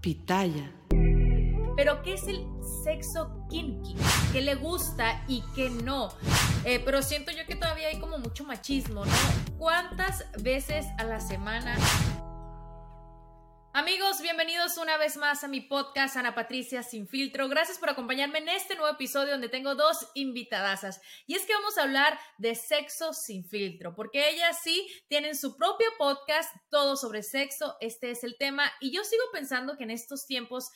Pitaya. Pero ¿qué es el sexo kinky? ¿Qué le gusta y qué no? Eh, pero siento yo que todavía hay como mucho machismo, ¿no? ¿Cuántas veces a la semana Amigos, bienvenidos una vez más a mi podcast Ana Patricia Sin Filtro. Gracias por acompañarme en este nuevo episodio donde tengo dos invitadasas. Y es que vamos a hablar de sexo sin filtro, porque ellas sí tienen su propio podcast, todo sobre sexo. Este es el tema. Y yo sigo pensando que en estos tiempos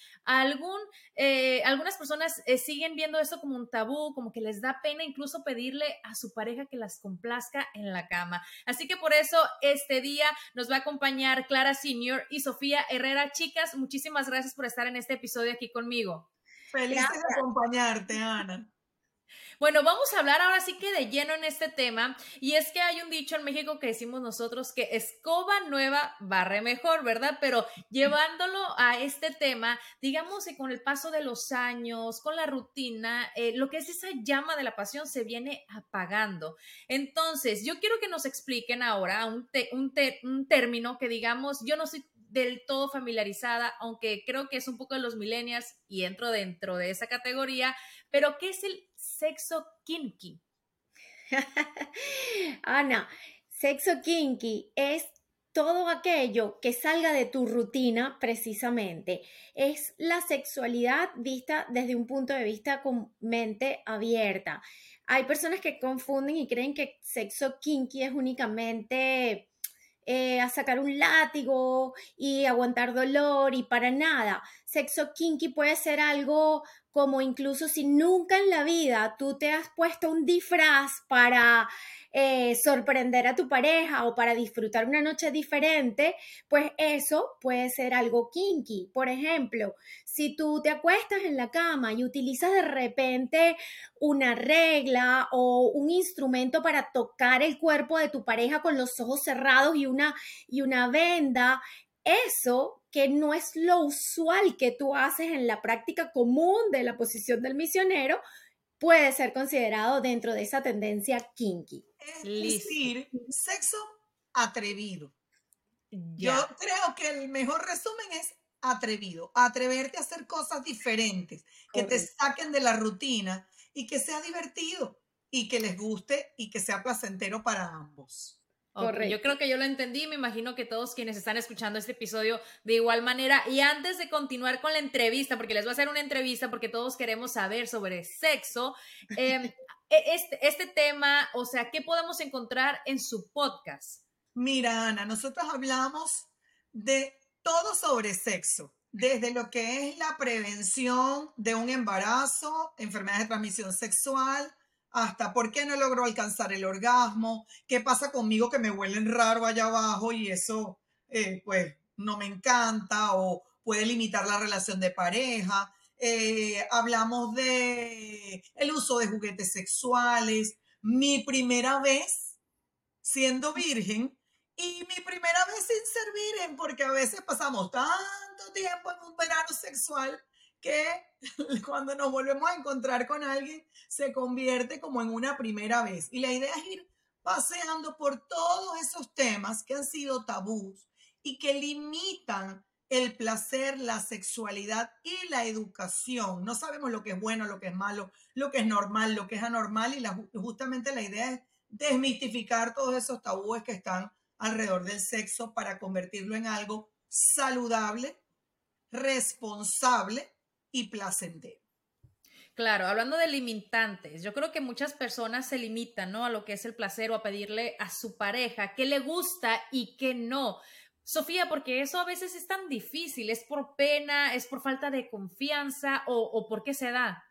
eh, algunas personas eh, siguen viendo esto como un tabú, como que les da pena incluso pedirle a su pareja que las complazca en la cama. Así que por eso este día nos va a acompañar Clara Senior y Sofía Herrera. Chicas, muchísimas gracias por estar en este episodio aquí conmigo. Feliz de acompañarte, Ana. Bueno, vamos a hablar ahora sí que de lleno en este tema. Y es que hay un dicho en México que decimos nosotros que escoba nueva barre mejor, ¿verdad? Pero llevándolo a este tema, digamos que con el paso de los años, con la rutina, eh, lo que es esa llama de la pasión se viene apagando. Entonces, yo quiero que nos expliquen ahora un, un, un término que digamos, yo no soy del todo familiarizada, aunque creo que es un poco de los millennials y entro dentro de esa categoría, pero ¿qué es el sexo kinky? Ana, sexo kinky es todo aquello que salga de tu rutina precisamente. Es la sexualidad vista desde un punto de vista con mente abierta. Hay personas que confunden y creen que sexo kinky es únicamente eh, a sacar un látigo y aguantar dolor y para nada. Sexo kinky puede ser algo como incluso si nunca en la vida tú te has puesto un disfraz para eh, sorprender a tu pareja o para disfrutar una noche diferente, pues eso puede ser algo kinky. Por ejemplo, si tú te acuestas en la cama y utilizas de repente una regla o un instrumento para tocar el cuerpo de tu pareja con los ojos cerrados y una, y una venda, eso que no es lo usual que tú haces en la práctica común de la posición del misionero, puede ser considerado dentro de esa tendencia kinky. Es decir, sexo atrevido. Yo creo que el mejor resumen es atrevido, atreverte a hacer cosas diferentes, que te saquen de la rutina y que sea divertido y que les guste y que sea placentero para ambos. Yo creo que yo lo entendí, me imagino que todos quienes están escuchando este episodio de igual manera. Y antes de continuar con la entrevista, porque les voy a hacer una entrevista porque todos queremos saber sobre sexo, em, e, este, este tema, o sea, ¿qué podemos encontrar en su podcast? Mira, Ana, nosotros hablamos de todo sobre sexo, desde lo que es la prevención de un embarazo, enfermedades de transmisión sexual, hasta por qué no logro alcanzar el orgasmo, qué pasa conmigo que me huelen raro allá abajo y eso eh, pues no me encanta o puede limitar la relación de pareja. Eh, hablamos de el uso de juguetes sexuales, mi primera vez siendo virgen y mi primera vez sin ser virgen, porque a veces pasamos tanto tiempo en un verano sexual que cuando nos volvemos a encontrar con alguien se convierte como en una primera vez. Y la idea es ir paseando por todos esos temas que han sido tabús y que limitan el placer, la sexualidad y la educación. No sabemos lo que es bueno, lo que es malo, lo que es normal, lo que es anormal y justamente la idea es desmistificar todos esos tabúes que están alrededor del sexo para convertirlo en algo saludable, responsable y placentero. Claro, hablando de limitantes, yo creo que muchas personas se limitan, ¿no? A lo que es el placer o a pedirle a su pareja qué le gusta y qué no. Sofía, porque eso a veces es tan difícil, es por pena, es por falta de confianza o, por qué se da.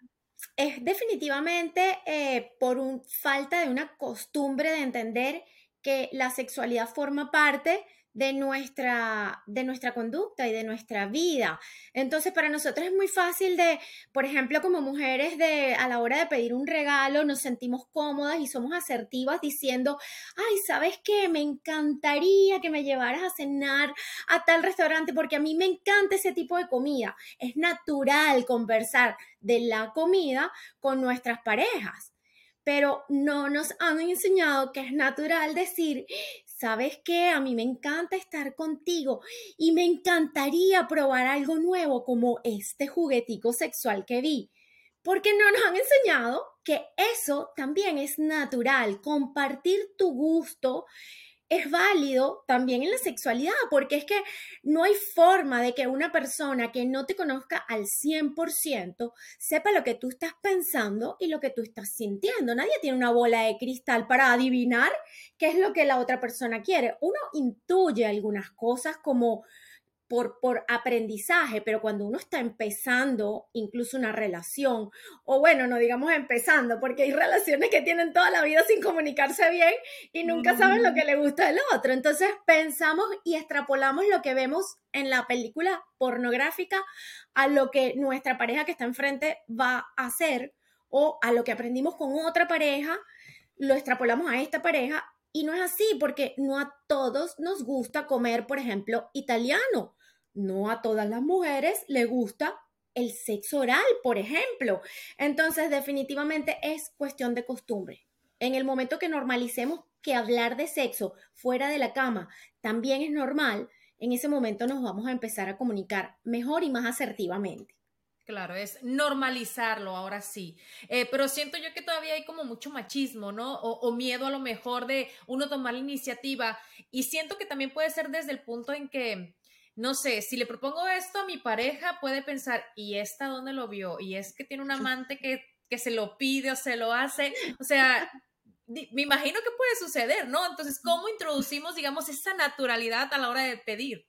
Es definitivamente eh, por un, falta de una costumbre de entender que la sexualidad forma parte de nuestra, de nuestra conducta y de nuestra vida. Entonces, para nosotros es muy fácil de, por ejemplo, como mujeres, de a la hora de pedir un regalo, nos sentimos cómodas y somos asertivas diciendo, ay, ¿sabes qué? Me encantaría que me llevaras a cenar a tal restaurante porque a mí me encanta ese tipo de comida. Es natural conversar de la comida con nuestras parejas pero no nos han enseñado que es natural decir, ¿sabes qué? A mí me encanta estar contigo y me encantaría probar algo nuevo como este juguetico sexual que vi. Porque no nos han enseñado que eso también es natural, compartir tu gusto es válido también en la sexualidad, porque es que no hay forma de que una persona que no te conozca al 100% sepa lo que tú estás pensando y lo que tú estás sintiendo. Nadie tiene una bola de cristal para adivinar qué es lo que la otra persona quiere. Uno intuye algunas cosas como por, aprendizaje, pero cuando uno está empezando incluso una relación, o bueno, no digamos empezando, porque hay relaciones que tienen toda la vida sin comunicarse bien y nunca saben lo que le gusta del otro. Entonces pensamos y extrapolamos lo que vemos en la película pornográfica a lo que nuestra pareja que está enfrente va a hacer o a lo que aprendimos con otra pareja, lo extrapolamos a esta pareja y no es así porque no a todos nos gusta comer, por ejemplo, italiano no a todas las mujeres le gusta el sexo oral, por ejemplo. Entonces, definitivamente es cuestión de costumbre. En el momento que normalicemos que hablar de sexo fuera de la cama también es normal, en ese momento nos vamos a empezar a comunicar mejor y más asertivamente. Claro, es normalizarlo ahora sí. Eh, pero siento yo que todavía hay como mucho machismo, ¿no? O, o, miedo a lo mejor de uno tomar la iniciativa. Y siento que también puede ser desde el punto en que no sé, si le propongo esto a mi pareja, puede pensar, ¿y esta dónde lo vio? Y es que tiene un amante que, que se lo pide o se lo hace. O sea, me imagino que puede suceder, ¿no? Entonces, ¿cómo introducimos, digamos, esa naturalidad a la hora de pedir?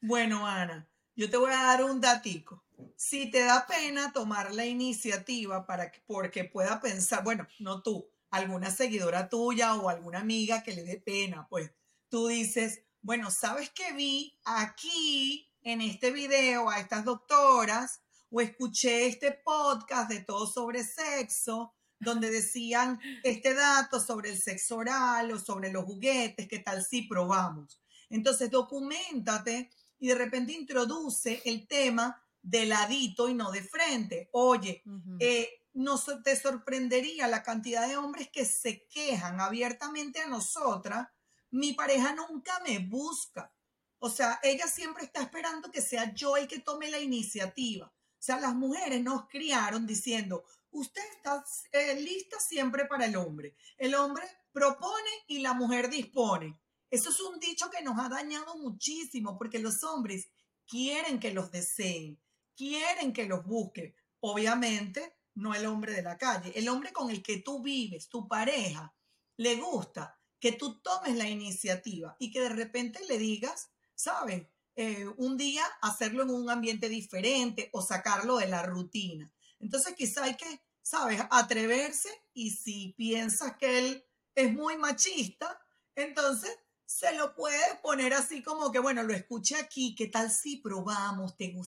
Bueno, Ana, yo te voy a dar un datico. Si te da pena tomar la iniciativa para que, porque pueda pensar, bueno, no tú, alguna seguidora tuya o alguna amiga que le dé pena, pues tú dices, bueno, ¿sabes qué vi aquí en este video a estas doctoras o escuché este podcast de todo sobre sexo donde decían este dato sobre el sexo oral o sobre los juguetes, qué tal si probamos? Entonces, documentate y de repente introduce el tema de ladito y no de frente. Oye, eh, no te sorprendería la cantidad de hombres que se quejan abiertamente a nosotras mi pareja nunca me busca. O sea, ella siempre está esperando que sea yo el que tome la iniciativa. O sea, las mujeres nos criaron diciendo, usted está eh, lista siempre para el hombre. El hombre propone y la mujer dispone. Eso es un dicho que nos ha dañado muchísimo porque los hombres quieren que los deseen, quieren que los busquen. Obviamente, no el hombre de la calle. El hombre con el que tú vives, tu pareja, le gusta que tú tomes la iniciativa y que de repente le digas, ¿sabes? Eh, un día hacerlo en un ambiente diferente o sacarlo de la rutina. Entonces quizá hay que, ¿sabes? Atreverse y si piensas que él es muy machista, entonces se lo puede poner así como que, bueno, lo escuché aquí, ¿qué tal si probamos? ¿Te gusta?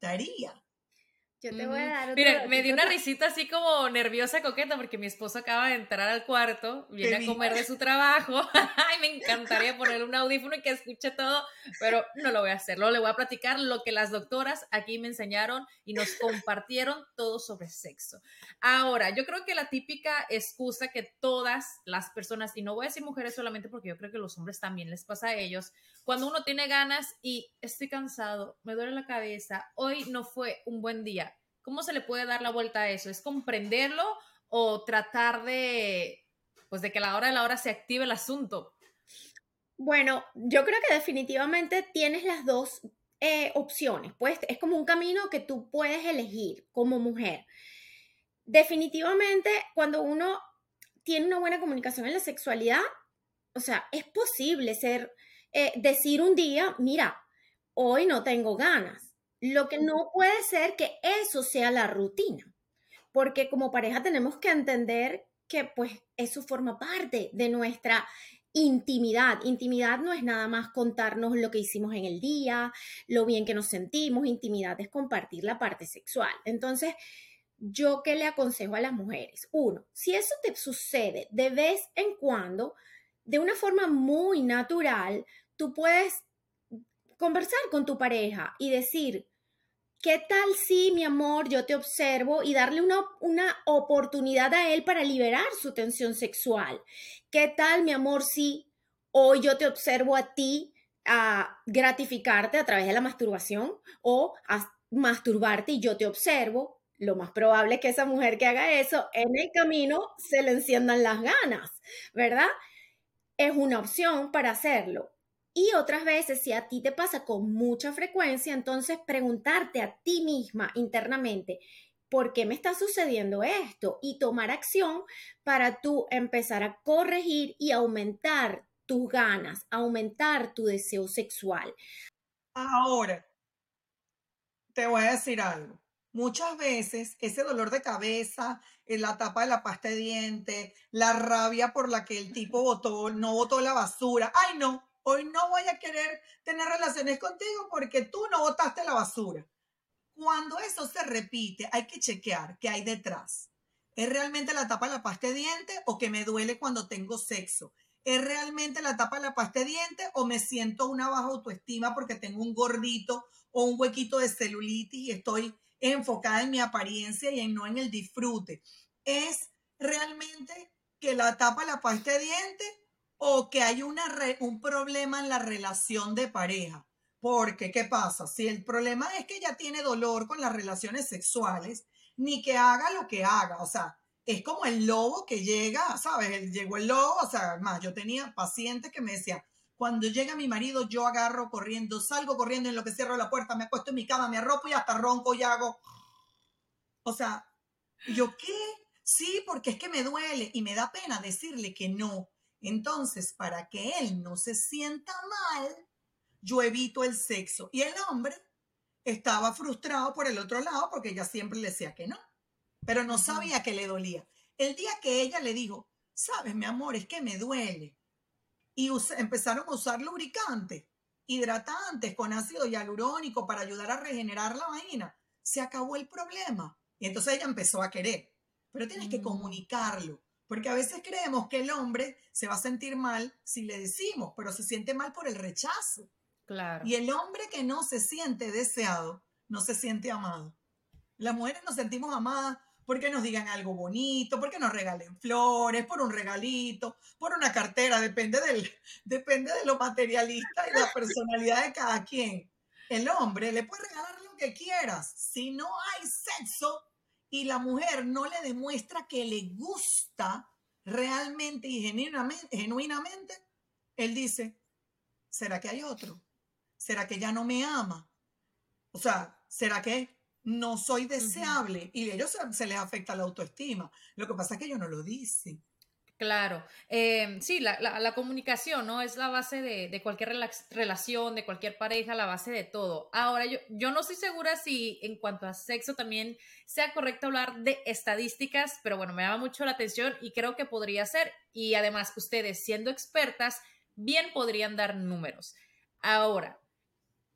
Estaría. Yo te voy a dar otro Miren, me dio una risita así como nerviosa, coqueta, porque mi esposo acaba de entrar al cuarto, viene a comer de su trabajo. Ay, me encantaría ponerle un audífono y que escuche todo, pero no lo voy a hacer. Luego le voy a platicar lo que las doctoras aquí me enseñaron y nos compartieron todo sobre sexo. Ahora, yo creo que la típica excusa que todas las personas, y no voy a decir mujeres solamente porque yo creo que los hombres también les pasa a ellos, cuando uno tiene ganas y estoy cansado, me duele la cabeza, hoy no fue un buen día. ¿Cómo se le puede dar la vuelta a eso? ¿Es comprenderlo o tratar de, pues de que a la hora de la hora se active el asunto? Bueno, yo creo que definitivamente tienes las dos eh, opciones. Pues es como un camino que tú puedes elegir como mujer. Definitivamente, cuando uno tiene una buena comunicación en la sexualidad, o sea, es posible ser, eh, decir un día, mira, hoy no tengo ganas. Lo que no puede ser que eso sea la rutina, porque como pareja tenemos que entender que pues eso forma parte de nuestra intimidad. Intimidad no es nada más contarnos lo que hicimos en el día, lo bien que nos sentimos, intimidad es compartir la parte sexual. Entonces, yo qué le aconsejo a las mujeres? Uno, si eso te sucede de vez en cuando, de una forma muy natural, tú puedes conversar con tu pareja y decir, ¿qué tal si, mi amor, yo te observo y darle una, una oportunidad a él para liberar su tensión sexual? ¿Qué tal, mi amor, si hoy yo te observo a ti a gratificarte a través de la masturbación o a masturbarte y yo te observo? Lo más probable es que esa mujer que haga eso en el camino se le enciendan las ganas, ¿verdad? Es una opción para hacerlo. Y otras veces, si a ti te pasa con mucha frecuencia, entonces preguntarte a ti misma internamente, ¿por qué me está sucediendo esto? Y tomar acción para tú empezar a corregir y aumentar tus ganas, aumentar tu deseo sexual. Ahora, te voy a decir algo. Muchas veces ese dolor de cabeza, en la tapa de la pasta de diente, la rabia por la que el tipo votó, no votó la basura. Ay, no, hoy no voy a querer tener relaciones contigo porque tú no botaste la basura. Cuando eso se repite, hay que chequear qué hay detrás. ¿Es realmente la tapa de la pasta de diente o que me duele cuando tengo sexo? ¿Es realmente la tapa de la pasta de diente o me siento una baja autoestima porque tengo un gordito o un huequito de celulitis y estoy enfocada en mi apariencia y en no en el disfrute? ¿Es realmente que la tapa la pasta de diente o que hay re- un problema en la relación de pareja? Porque, ¿qué pasa? Si el problema es que ella tiene dolor con las relaciones sexuales, ni que haga lo que haga, o sea, es como el lobo que llega, ¿sabes? Llegó el lobo, o sea, más, yo tenía pacientes que me decían, cuando llega mi marido, yo agarro corriendo, salgo corriendo en lo que cierro la puerta, me acuesto en mi cama, me arropo y hasta ronco y hago. O sea, ¿yo qué? Sí, porque es que me duele y me da pena decirle que no. Entonces, para que él no se sienta mal, yo evito el sexo. Y el hombre estaba frustrado por el otro lado porque ella siempre le decía que no, pero no sabía que le dolía. El día que ella le dijo, sabes, mi amor, es que me duele. Y empezaron a usar lubricantes, hidratantes con ácido hialurónico para ayudar a regenerar la vagina. Se acabó el problema. Y entonces ella empezó a querer. Pero tienes que Mm. comunicarlo. Porque a veces creemos que el hombre se va a sentir mal si le decimos, pero se siente mal por el rechazo. Claro. Y el hombre que no se siente deseado, no se siente amado. Las mujeres nos sentimos amadas porque nos digan algo bonito, porque nos regalen flores, por un regalito, por una cartera, depende, del, depende de lo materialista y la personalidad de cada quien. El hombre le puede regalar lo que quieras. Si no hay sexo y la mujer no le demuestra que le gusta realmente y genuinamente, genuinamente él dice, ¿será que hay otro? ¿Será que ya no me ama? O sea, ¿será que no soy deseable? Y a ellos se, se les afecta la autoestima. Lo que pasa es que ellos no lo dicen. Claro, em, sí, la, comunicación, ¿no? Es la base de, de, cualquier relación, de cualquier pareja, la base de todo. Ahora, yo, yo no estoy segura si en cuanto a sexo también sea correcto hablar de estadísticas, pero bueno, me llama mucho la atención y creo que podría ser. Y además, ustedes siendo expertas, bien podrían dar números. Ahora,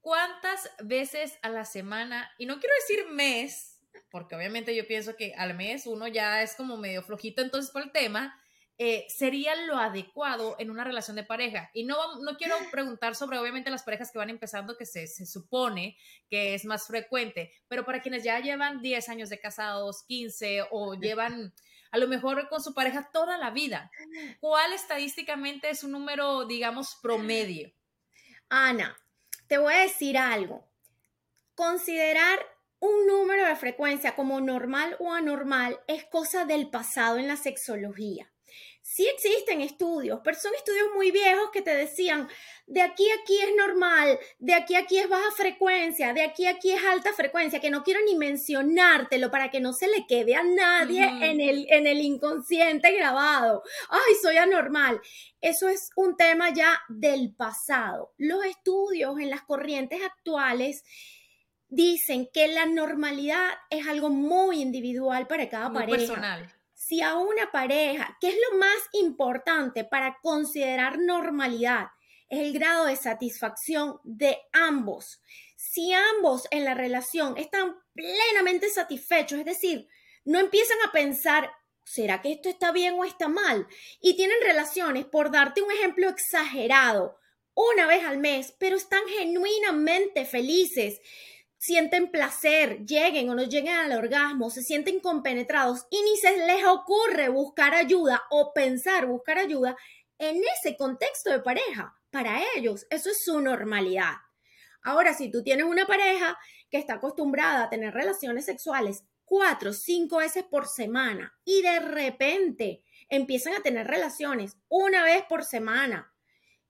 ¿cuántas veces a la semana, y no quiero decir mes, porque obviamente yo pienso que al mes uno ya es como medio flojito entonces por el tema, eh, sería lo adecuado en una relación de pareja. Y no, no quiero preguntar sobre, obviamente, las parejas que van empezando, que se, se, supone que es más frecuente, pero para quienes ya llevan 10 años de casados, 15 o llevan a lo mejor con su pareja toda la vida, ¿cuál estadísticamente es un número, digamos, promedio? Ana, te voy a decir algo. Considerar un número de frecuencia como normal o anormal es cosa del pasado en la sexología. Sí existen estudios, pero son estudios muy viejos que te decían, de aquí a aquí es normal, de aquí a aquí es baja frecuencia, de aquí a aquí es alta frecuencia, que no quiero ni mencionártelo para que no se le quede a nadie en, el, en el inconsciente grabado. Ay, soy anormal. Eso es un tema ya del pasado. Los estudios en las corrientes actuales dicen que la normalidad es algo muy individual para cada muy pareja. Personal si a una pareja, ¿qué es lo más importante para considerar normalidad? Es el grado de satisfacción de ambos. Si ambos en la relación están plenamente satisfechos, es decir, no empiezan a pensar, ¿será que esto está bien o está mal? Y tienen relaciones, por darte un ejemplo exagerado, una vez al mes, pero están genuinamente felices sienten placer, lleguen o no lleguen al orgasmo, se sienten compenetrados y ni se les ocurre buscar ayuda o pensar buscar ayuda en ese contexto de pareja. Para ellos, eso es su normalidad. Ahora, si tú tienes una pareja que está acostumbrada a tener relaciones sexuales cuatro, cinco veces por semana y de repente empiezan a tener relaciones una vez por semana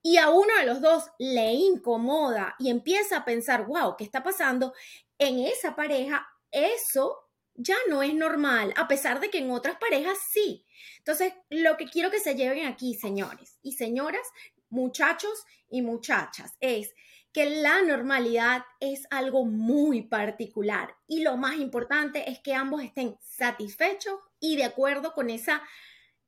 y a uno de los dos le incomoda y empieza a pensar, wow, ¿qué está pasando? En esa pareja, eso ya no es normal, a pesar de que en otras parejas sí. Entonces, lo que quiero que se lleven aquí, señores y señoras, muchachos y muchachas, es que la normalidad es algo muy particular y lo más importante es que ambos estén satisfechos y de acuerdo con esa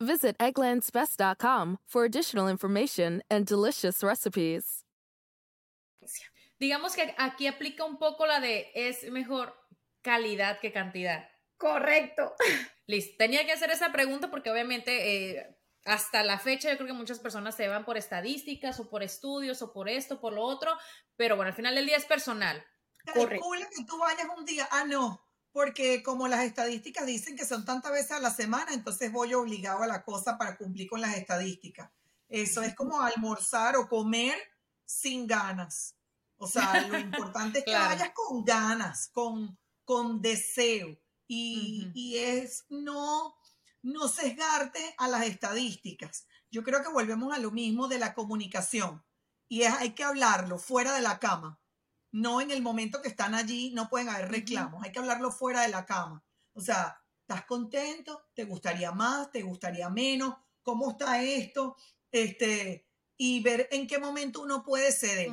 Visit egglandsbest.com for additional information and delicious recipes. Digamos que aquí aplica un poco la de es mejor calidad que cantidad. Correcto. Listo. Tenía que hacer esa pregunta porque obviamente eh, hasta la fecha yo creo que muchas personas se van por estadísticas o por estudios o por esto, por lo otro, pero bueno, al final del día es personal. Correcto. que tú vayas un día, ah, no, porque como las estadísticas dicen que son tantas veces a la semana, entonces voy obligado a la cosa para cumplir con las estadísticas. Eso es como almorzar o comer sin ganas. O sea, lo importante es que vayas con ganas, con, con deseo. Y, y, es no, no sesgarte a las estadísticas. Yo creo que volvemos a lo mismo de la comunicación. Y es, hay que hablarlo fuera de la cama no en el momento que están allí, no pueden haber reclamos, hay que hablarlo fuera de la cama. O sea, ¿estás contento? ¿Te gustaría más? ¿Te gustaría menos? ¿Cómo está esto? Este, y ver en qué momento uno puede ceder.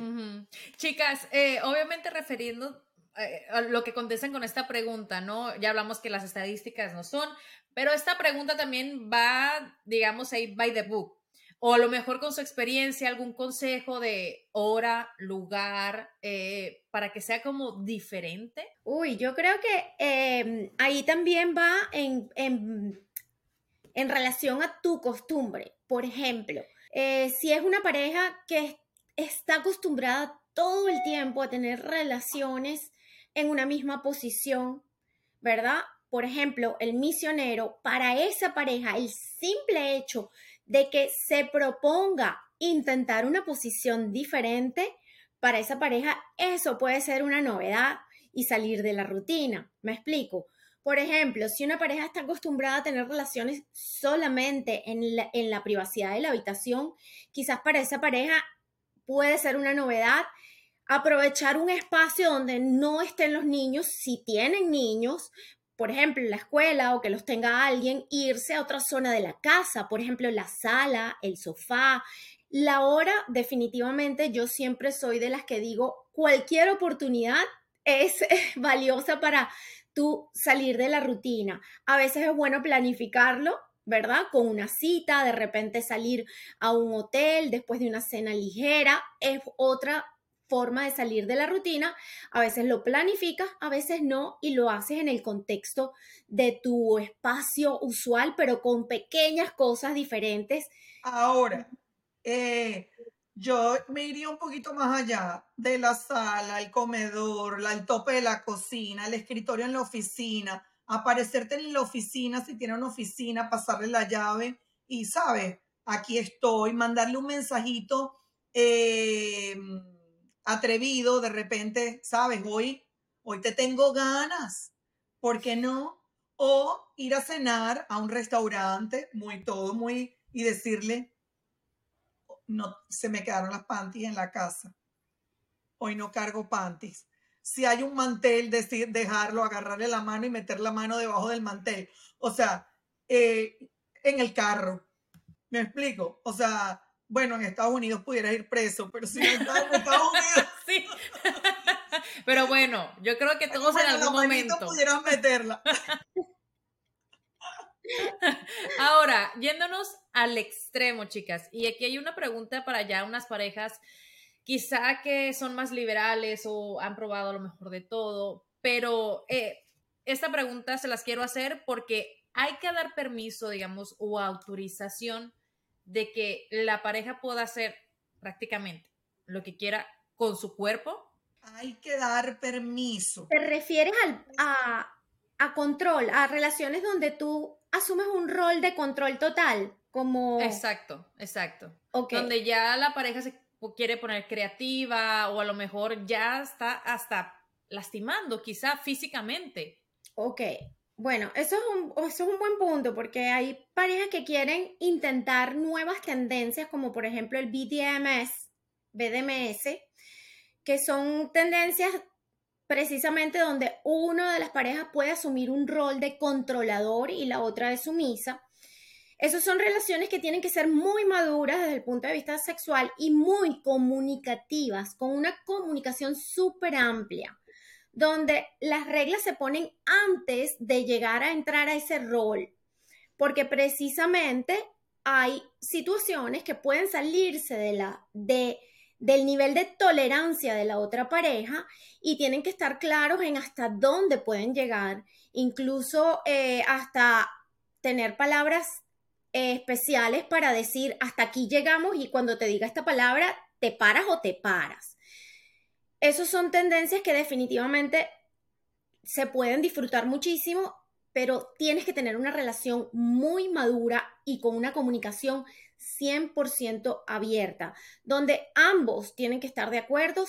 Chicas, eh, obviamente refiriendo eh, a lo que contestan con esta pregunta, ¿no? Ya hablamos que las estadísticas no son, pero esta pregunta también va, digamos, ahí by the book. O a lo mejor con su experiencia, algún consejo de hora, lugar, eh, para que sea como diferente? Uy, yo creo que em, ahí también va en, en, relación a tu costumbre. Por ejemplo, eh, si es una pareja que está acostumbrada todo el tiempo a tener relaciones en una misma posición, ¿verdad? Por ejemplo, el misionero, para esa pareja, el simple hecho de que se proponga intentar una posición diferente para esa pareja, eso puede ser una novedad y salir de la rutina. ¿Me explico? Por ejemplo, si una pareja está acostumbrada a tener relaciones solamente en la, en la privacidad de la habitación, quizás para esa pareja puede ser una novedad aprovechar un espacio donde no estén los niños, si tienen niños, por ejemplo, la escuela o que los tenga alguien, irse a otra zona de la casa, por ejemplo, la sala, el sofá. La hora, definitivamente, yo siempre soy de las que digo, cualquier oportunidad es valiosa para tú salir de la rutina. A veces es bueno planificarlo, ¿verdad? Con una cita, de repente salir a un hotel después de una cena ligera, es otra forma de salir de la rutina, a veces lo planificas, a veces no, y lo haces en el contexto de tu espacio usual, pero con pequeñas cosas diferentes. Ahora, eh, yo me iría un poquito más allá de la sala, el comedor, el tope de la cocina, el escritorio en la oficina, aparecerte en la oficina si tiene una oficina, pasarle la llave y, ¿sabes? Aquí estoy, mandarle un mensajito. Eh, atrevido, de repente, sabes, hoy, hoy te tengo ganas, ¿por qué no? O ir a cenar a un restaurante, muy todo, muy, y decirle, no, se me quedaron las panties en la casa. Hoy no cargo panties. Si hay un mantel, decir, dejarlo, agarrarle la mano y meter la mano debajo del mantel. O sea, eh, en el carro. ¿Me explico? O sea, bueno, en Estados Unidos pudiera ir preso, pero si en Estados Unidos. sí. pero bueno, yo creo que todos en algún momento. pudieran meterla. Ahora, yéndonos al extremo, chicas, y aquí hay una pregunta para ya unas parejas, quizá que son más liberales o han probado lo mejor de todo, pero eh, esta pregunta se las quiero hacer porque hay que dar permiso, digamos, o autorización de que la pareja pueda hacer prácticamente lo que quiera con su cuerpo? Hay que dar permiso. ¿Te refieres a, control, a relaciones donde tú asumes un rol de control total? Como... Exacto, exacto. Donde ya la pareja se quiere poner creativa o a lo mejor ya está hasta lastimando, quizá físicamente. Ok, bueno, eso es, un, eso es un buen punto porque hay parejas que quieren intentar nuevas tendencias como por ejemplo el BDMS, BDMS, que son tendencias precisamente donde una de las parejas puede asumir un rol de controlador y la otra de sumisa. Esas son relaciones que tienen que ser muy maduras desde el punto de vista sexual y muy comunicativas, con una comunicación súper amplia donde las reglas se ponen antes de llegar a entrar a ese rol, porque precisamente hay situaciones que pueden salirse de la, de, del nivel de tolerancia de la otra pareja y tienen que estar claros en hasta dónde pueden llegar, incluso eh, hasta tener palabras eh, especiales para decir hasta aquí llegamos y cuando te diga esta palabra, te paras o te paras. Esas son tendencias que definitivamente se pueden disfrutar muchísimo, pero tienes que tener una relación muy madura y con una comunicación 100% abierta, donde ambos tienen que estar de acuerdo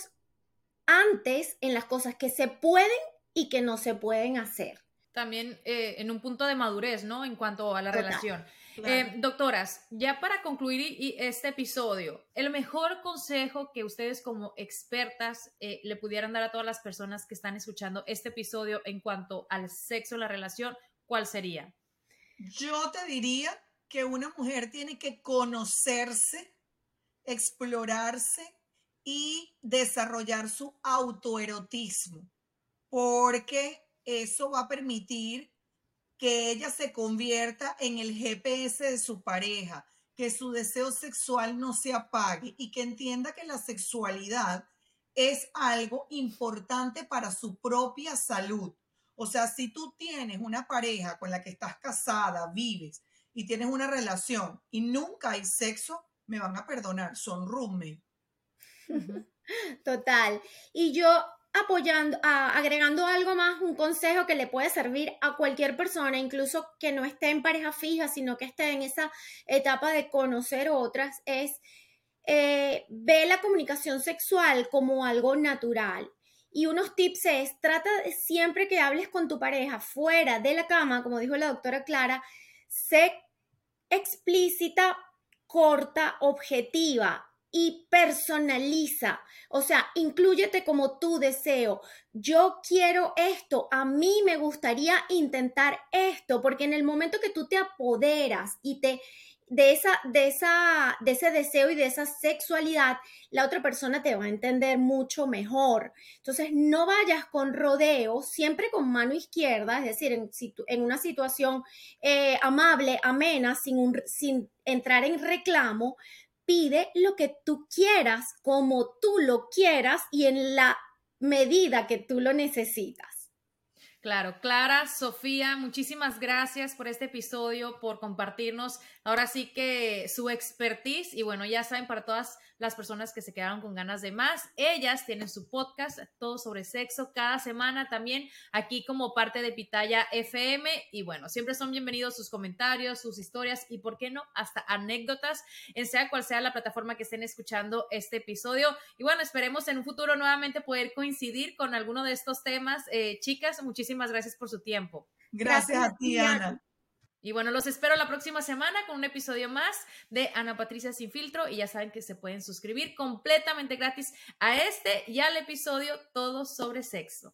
antes en las cosas que se pueden y que no se pueden hacer. También eh, en un punto de madurez, ¿no? En cuanto a la relación. Eh, doctoras, ya para concluir este episodio, el mejor consejo que ustedes como expertas eh, le pudieran dar a todas las personas que están escuchando este episodio en cuanto al sexo la relación, ¿cuál sería? Yo te diría que una mujer tiene que conocerse, explorarse y desarrollar su autoerotismo, porque eso va a permitir que ella se convierta en el GPS de su pareja, que su deseo sexual no se apague y que entienda que la sexualidad es algo importante para su propia salud. O sea, si tú tienes una pareja con la que estás casada, vives y tienes una relación y nunca hay sexo, me van a perdonar, son roommates. Total. Y yo apoyando, agregando algo más, un consejo que le puede servir a cualquier persona, incluso que no esté en pareja fija, sino que esté en esa etapa de conocer otras, es eh, ve la comunicación sexual como algo natural. Y unos tips es, trata siempre que hables con tu pareja fuera de la cama, como dijo la doctora Clara, sé explícita, corta, objetiva y personaliza. O sea, incluyete como tu deseo. Yo quiero esto, a mí me gustaría intentar esto, porque en el momento que tú te apoderas y te de esa de esa de ese deseo y de esa sexualidad, la otra persona te va a entender mucho mejor. Entonces, no vayas con rodeo, siempre con mano izquierda, es decir, en, en una situación eh, amable, amena, sin, un, sin entrar en reclamo, pide lo que tú quieras, como tú lo quieras y en la medida que tú lo necesitas. Claro, Clara, Sofía, muchísimas gracias por este episodio, por compartirnos ahora sí que su expertise y bueno, ya saben, para todas las personas que se quedaron con ganas de más. Ellas tienen su podcast, todo sobre sexo, cada semana también aquí como parte de Pitaya FM. Y bueno, siempre son bienvenidos sus comentarios, sus historias y, ¿por qué no?, hasta anécdotas, en sea cual sea la plataforma que estén escuchando este episodio. Y bueno, esperemos en un futuro nuevamente poder coincidir con alguno de estos temas. Eh, chicas, muchísimas gracias por su tiempo. Gracias, a ti, Ana. Y bueno, los espero la próxima semana con un episodio más de Ana Patricia Sin Filtro y ya saben que se pueden suscribir completamente gratis a este y al episodio Todo sobre Sexo.